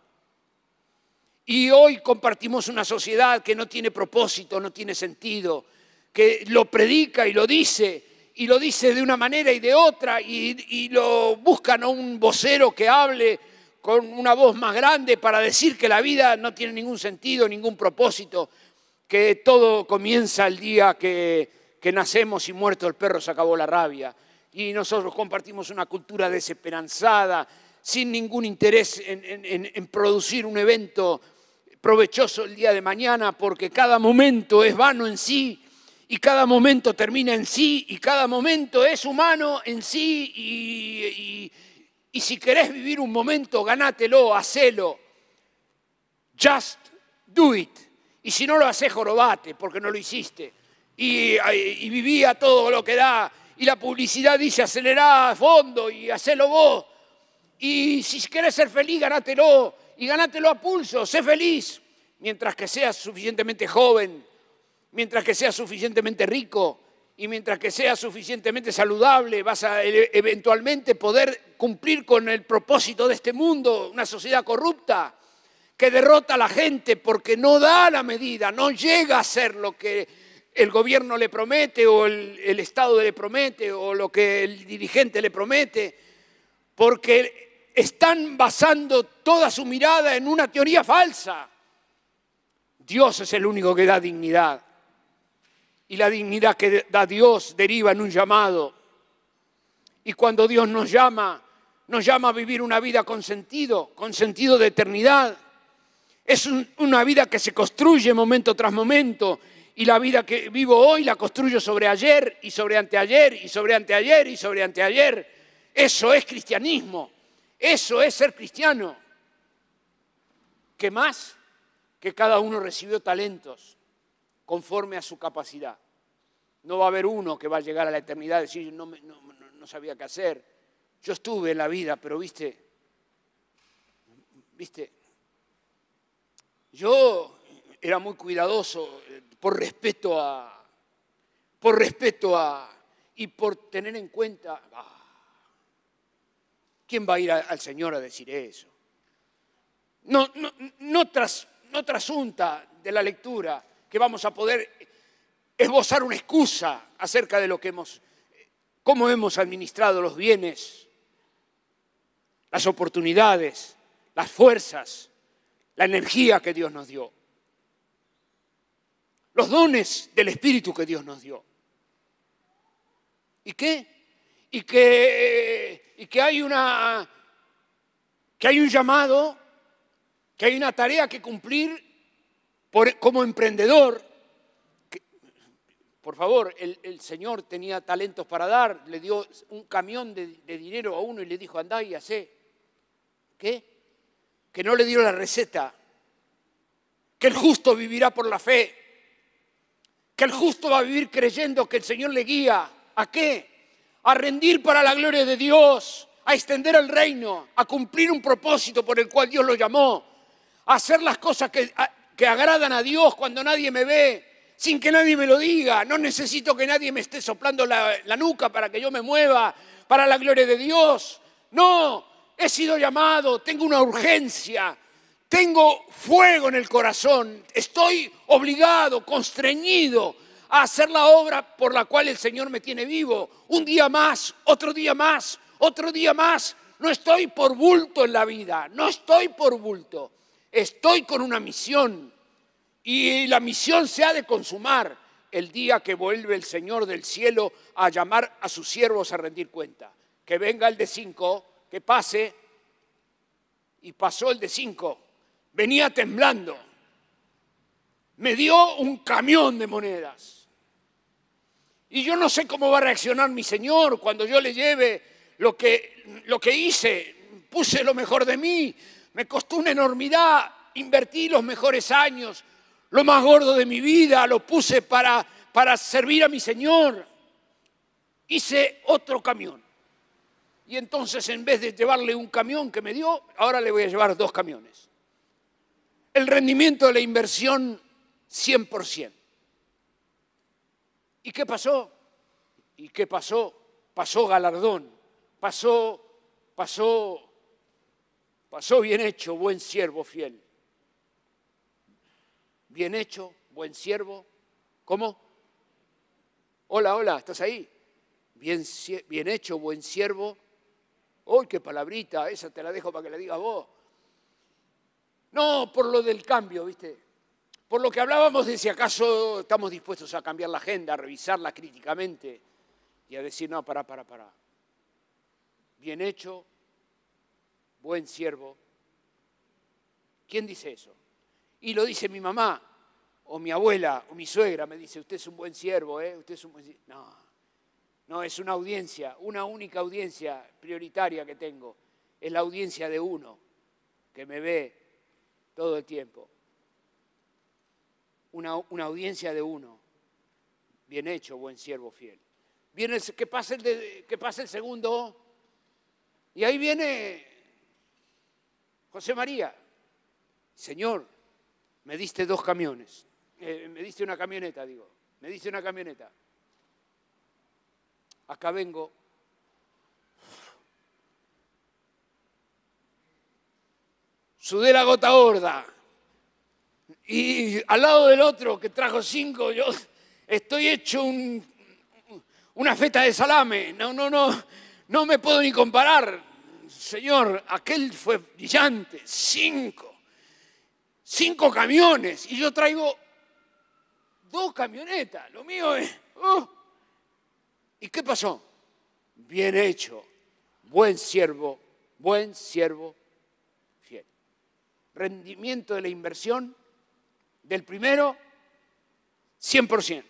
Y hoy compartimos una sociedad que no tiene propósito, no tiene sentido, que lo predica y lo dice, y lo dice de una manera y de otra, y, lo buscan a un vocero que hable con una voz más grande para decir que la vida no tiene ningún sentido, ningún propósito, que todo comienza el día que, nacemos y muerto el perro se acabó la rabia. Y nosotros compartimos una cultura desesperanzada, sin ningún interés en producir un evento provechoso el día de mañana, porque cada momento es vano en sí y cada momento termina en sí y cada momento es humano en sí y, si querés vivir un momento, ganátelo, hacelo. Just do it. Y si no lo haces, jorobate, porque no lo hiciste. Y, y vivía todo lo que da. Y la publicidad dice acelerá a fondo y hacelo vos. Y si querés ser feliz, ganátelo. Y ganátelo a pulso, sé feliz. Mientras que seas suficientemente joven mientras que seas suficientemente rico y mientras que seas suficientemente saludable, vas a e-, eventualmente poder cumplir con el propósito de este mundo, una sociedad corrupta que derrota a la gente porque no da la medida, no llega a ser lo que el gobierno le promete o el, el Estado le promete o lo que el dirigente le promete, porque están basando toda su mirada en una teoría falsa. Dios es el único que da dignidad y la dignidad que da Dios deriva en un llamado. Y cuando Dios nos llama, nos llama a vivir una vida con sentido, con sentido de eternidad. Es una vida que se construye momento tras momento y la vida que vivo hoy la construyo sobre ayer y sobre anteayer y sobre anteayer y sobre anteayer. Eso es cristianismo, eso es ser cristiano. ¿Qué más? Que cada uno recibió talentos conforme a su capacidad. No va a haber uno que va a llegar a la eternidad y decir, no, no, sabía qué hacer. Yo estuve en la vida, pero viste, viste, yo era muy cuidadoso eh, por respeto a, por respeto a, y por tener en cuenta, ah, ¿quién va a ir al Señor a decir eso? No, no, no, no trasunta de la lectura, que vamos a poder esbozar una excusa acerca de lo que hemos, cómo hemos administrado los bienes, las oportunidades, las fuerzas, la energía que Dios nos dio, los dones del Espíritu que Dios nos dio. ¿Y qué? Y que, y que hay una que hay un llamado, que hay una tarea que cumplir como emprendedor, por favor, el, Señor tenía talentos para dar, le dio un camión de, dinero a uno y le dijo, andá y hacé. ¿Qué? Que no le dio la receta, que el justo vivirá por la fe, que el justo va a vivir creyendo que el Señor le guía. ¿A qué? A rendir para la gloria de Dios, a extender el reino, a cumplir un propósito por el cual Dios lo llamó, a hacer las cosas que, que agradan a Dios cuando nadie me ve, sin que nadie me lo diga. No necesito que nadie me esté soplando la, la, nuca para que yo me mueva para la gloria de Dios. No, he sido llamado, tengo una urgencia, tengo fuego en el corazón, estoy obligado, constreñido a hacer la obra por la cual el Señor me tiene vivo. Un día más, otro día más, otro día más. No estoy por bulto en la vida, no estoy por bulto. Estoy con una misión y la misión se ha de consumar el día que vuelve el Señor del cielo a llamar a sus siervos a rendir cuenta. que venga el de cinco, que pase. Y pasó el de cinco. Venía temblando. Me dio un camión de monedas. Y yo no sé cómo va a reaccionar mi Señor cuando yo le lleve lo que, lo que hice. Puse lo mejor de mí. Me costó una enormidad. Invertí los mejores años. Lo más gordo de mi vida lo puse para, para servir a mi Señor. Hice otro camión. Y entonces en vez de llevarle un camión que me dio, ahora le voy a llevar dos camiones. El rendimiento de la inversión 100%. ¿Y qué pasó? ¿Y qué pasó? Pasó galardón, pasó, pasó, pasó bien hecho, buen siervo fiel. Bien hecho, buen siervo. ¿Cómo? Hola, hola, ¿estás ahí? Bien, bien hecho, buen siervo ¡Uy, qué palabrita! Esa te la dejo para que la digas vos. No, por lo del cambio, ¿viste? Por lo que hablábamos de si acaso estamos dispuestos a cambiar la agenda, a revisarla críticamente y a decir, no, para, para, para. Bien hecho, buen siervo. ¿Quién dice eso? Y lo dice mi mamá, o mi abuela, o mi suegra, me dice, usted es un buen siervo, ¿eh? Usted es un buen. No, no, es una audiencia, una única audiencia prioritaria que tengo. Es la audiencia de uno que me ve todo el tiempo. Una, audiencia de uno. Bien hecho, buen siervo fiel. Viene que, pase el que pase el segundo. Y ahí viene José María. Señor, me diste dos camiones. Eh, me diste una camioneta, digo. Me diste una camioneta acá vengo. Sudé la gota gorda. Y al lado del otro que trajo cinco, yo estoy hecho una feta de salame. No, no, no, no me puedo ni comparar. Señor, aquel fue brillante. Cinco. Cinco camiones. Y yo traigo dos camionetas. Lo mío es... Oh, ¿Y qué pasó? Bien hecho, buen siervo, buen siervo fiel. Rendimiento de la inversión del primero, 100%.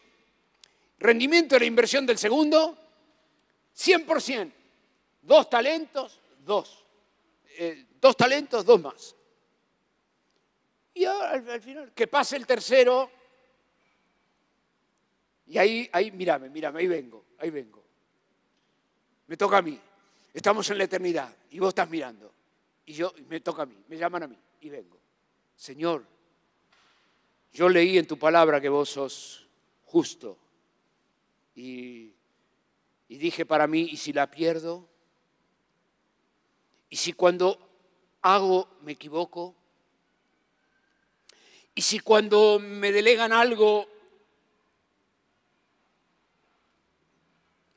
Rendimiento de la inversión del segundo, 100%. Dos talentos, dos. Eh, dos talentos, dos más. Y ahora al, final, que pase el tercero. Y ahí, ahí, mírame, mírame, ahí vengo ahí vengo. Me toca a mí. Estamos en la eternidad y vos estás mirando. Y yo, me toca a mí, me llaman a mí y vengo. Señor, yo leí en tu palabra que vos sos justo. Y, y dije para mí, ¿y si la pierdo? ¿Y si cuando hago me equivoco? ¿Y si cuando me delegan algo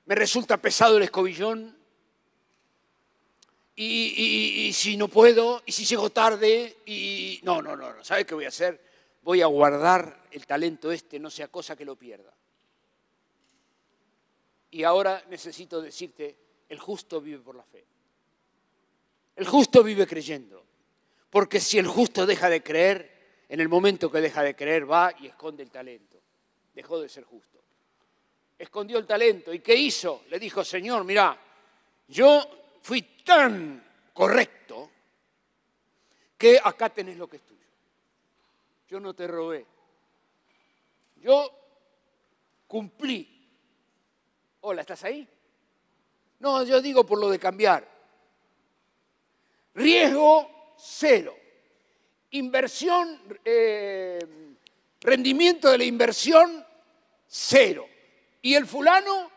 me resulta pesado el escobillón, y, si no puedo, y si llego tarde, y no, no, no, no, ¿sabes qué voy a hacer? Voy a guardar el talento este, no sea cosa que lo pierda. Y ahora necesito decirte, el justo vive por la fe. El justo vive creyendo. Porque si el justo deja de creer, en el momento que deja de creer va y esconde el talento. Dejó de ser justo escondió el talento. ¿Y qué hizo? Le dijo, Señor, mira, yo fui tan correcto que acá tenés lo que es. Yo no te robé. Yo cumplí. Hola, ¿estás ahí? No, yo digo por lo de cambiar. Riesgo cero. Inversión, eh, rendimiento de la inversión cero. Y el fulano,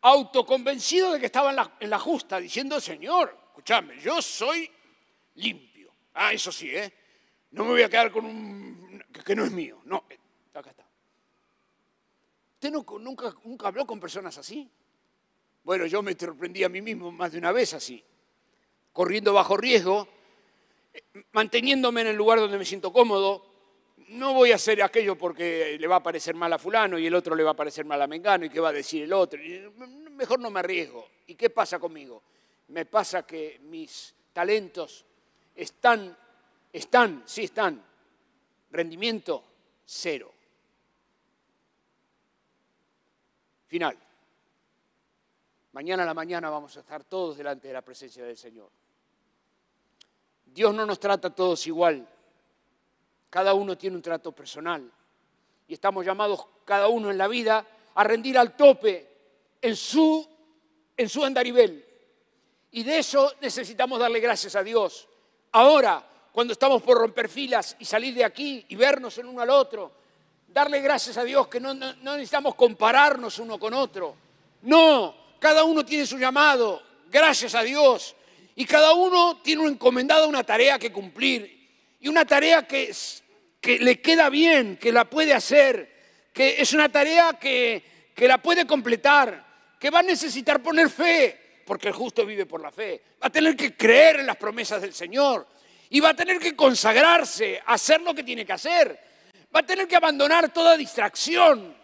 autoconvencido de que estaba en la, justa, diciendo, Señor, escúchame, yo soy limpio. Ah, eso sí, ¿eh? No me voy a quedar con un... que, no es mío. No, eh, acá está. ¿Usted nunca, nunca habló con personas así? Bueno, yo me sorprendí a mí mismo más de una vez así, corriendo bajo riesgo, eh, manteniéndome en el lugar donde me siento cómodo, no voy a hacer aquello porque le va a parecer mal a fulano y el otro le va a parecer mal a Mengano y qué va a decir el otro. Mejor no me arriesgo. ¿Y qué pasa conmigo? me pasa que mis talentos están, están, sí están, rendimiento cero. Final. Mañana a la mañana vamos a estar todos delante de la presencia del Señor. Dios no nos trata todos igual. Cada uno tiene un trato personal. Y estamos llamados cada uno en la vida a rendir al tope en su, en su andarivel. Y de eso necesitamos darle gracias a Dios. Ahora, cuando estamos por romper filas y salir de aquí y vernos en uno al otro, darle gracias a Dios que no, no, no necesitamos compararnos uno con otro. No, cada uno tiene su llamado, gracias a Dios. Y cada uno tiene encomendada una tarea que cumplir. Y una tarea que, que le queda bien, que la puede hacer, que es una tarea que, que la puede completar, que va a necesitar poner fe, porque el justo vive por la fe. Va a tener que creer en las promesas del Señor. Y va a tener que consagrarse, hacer lo que tiene que hacer. Va a tener que abandonar toda distracción.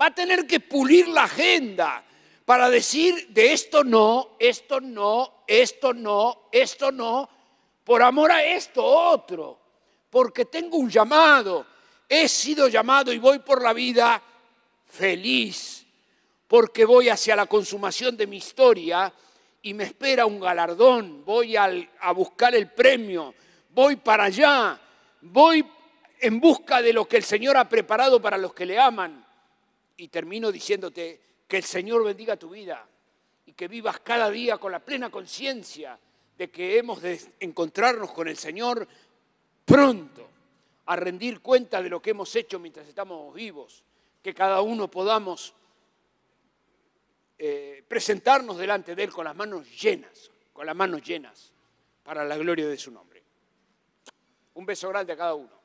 Va a tener que pulir la agenda para decir de esto no, esto no, esto no, esto no, por amor a esto otro, porque tengo un llamado, he sido llamado y voy por la vida feliz, porque voy hacia la consumación de mi historia y me espera un galardón, voy a buscar el premio, voy para allá, voy en busca de lo que el Señor ha preparado para los que le aman. Y termino diciéndote, que el Señor bendiga tu vida y que vivas cada día con la plena conciencia de que hemos de encontrarnos con el Señor pronto a rendir cuenta de lo que hemos hecho mientras estamos vivos, que cada uno podamos eh, presentarnos delante de Él con las manos llenas, con las manos llenas, para la gloria de su nombre. Un beso grande a cada uno.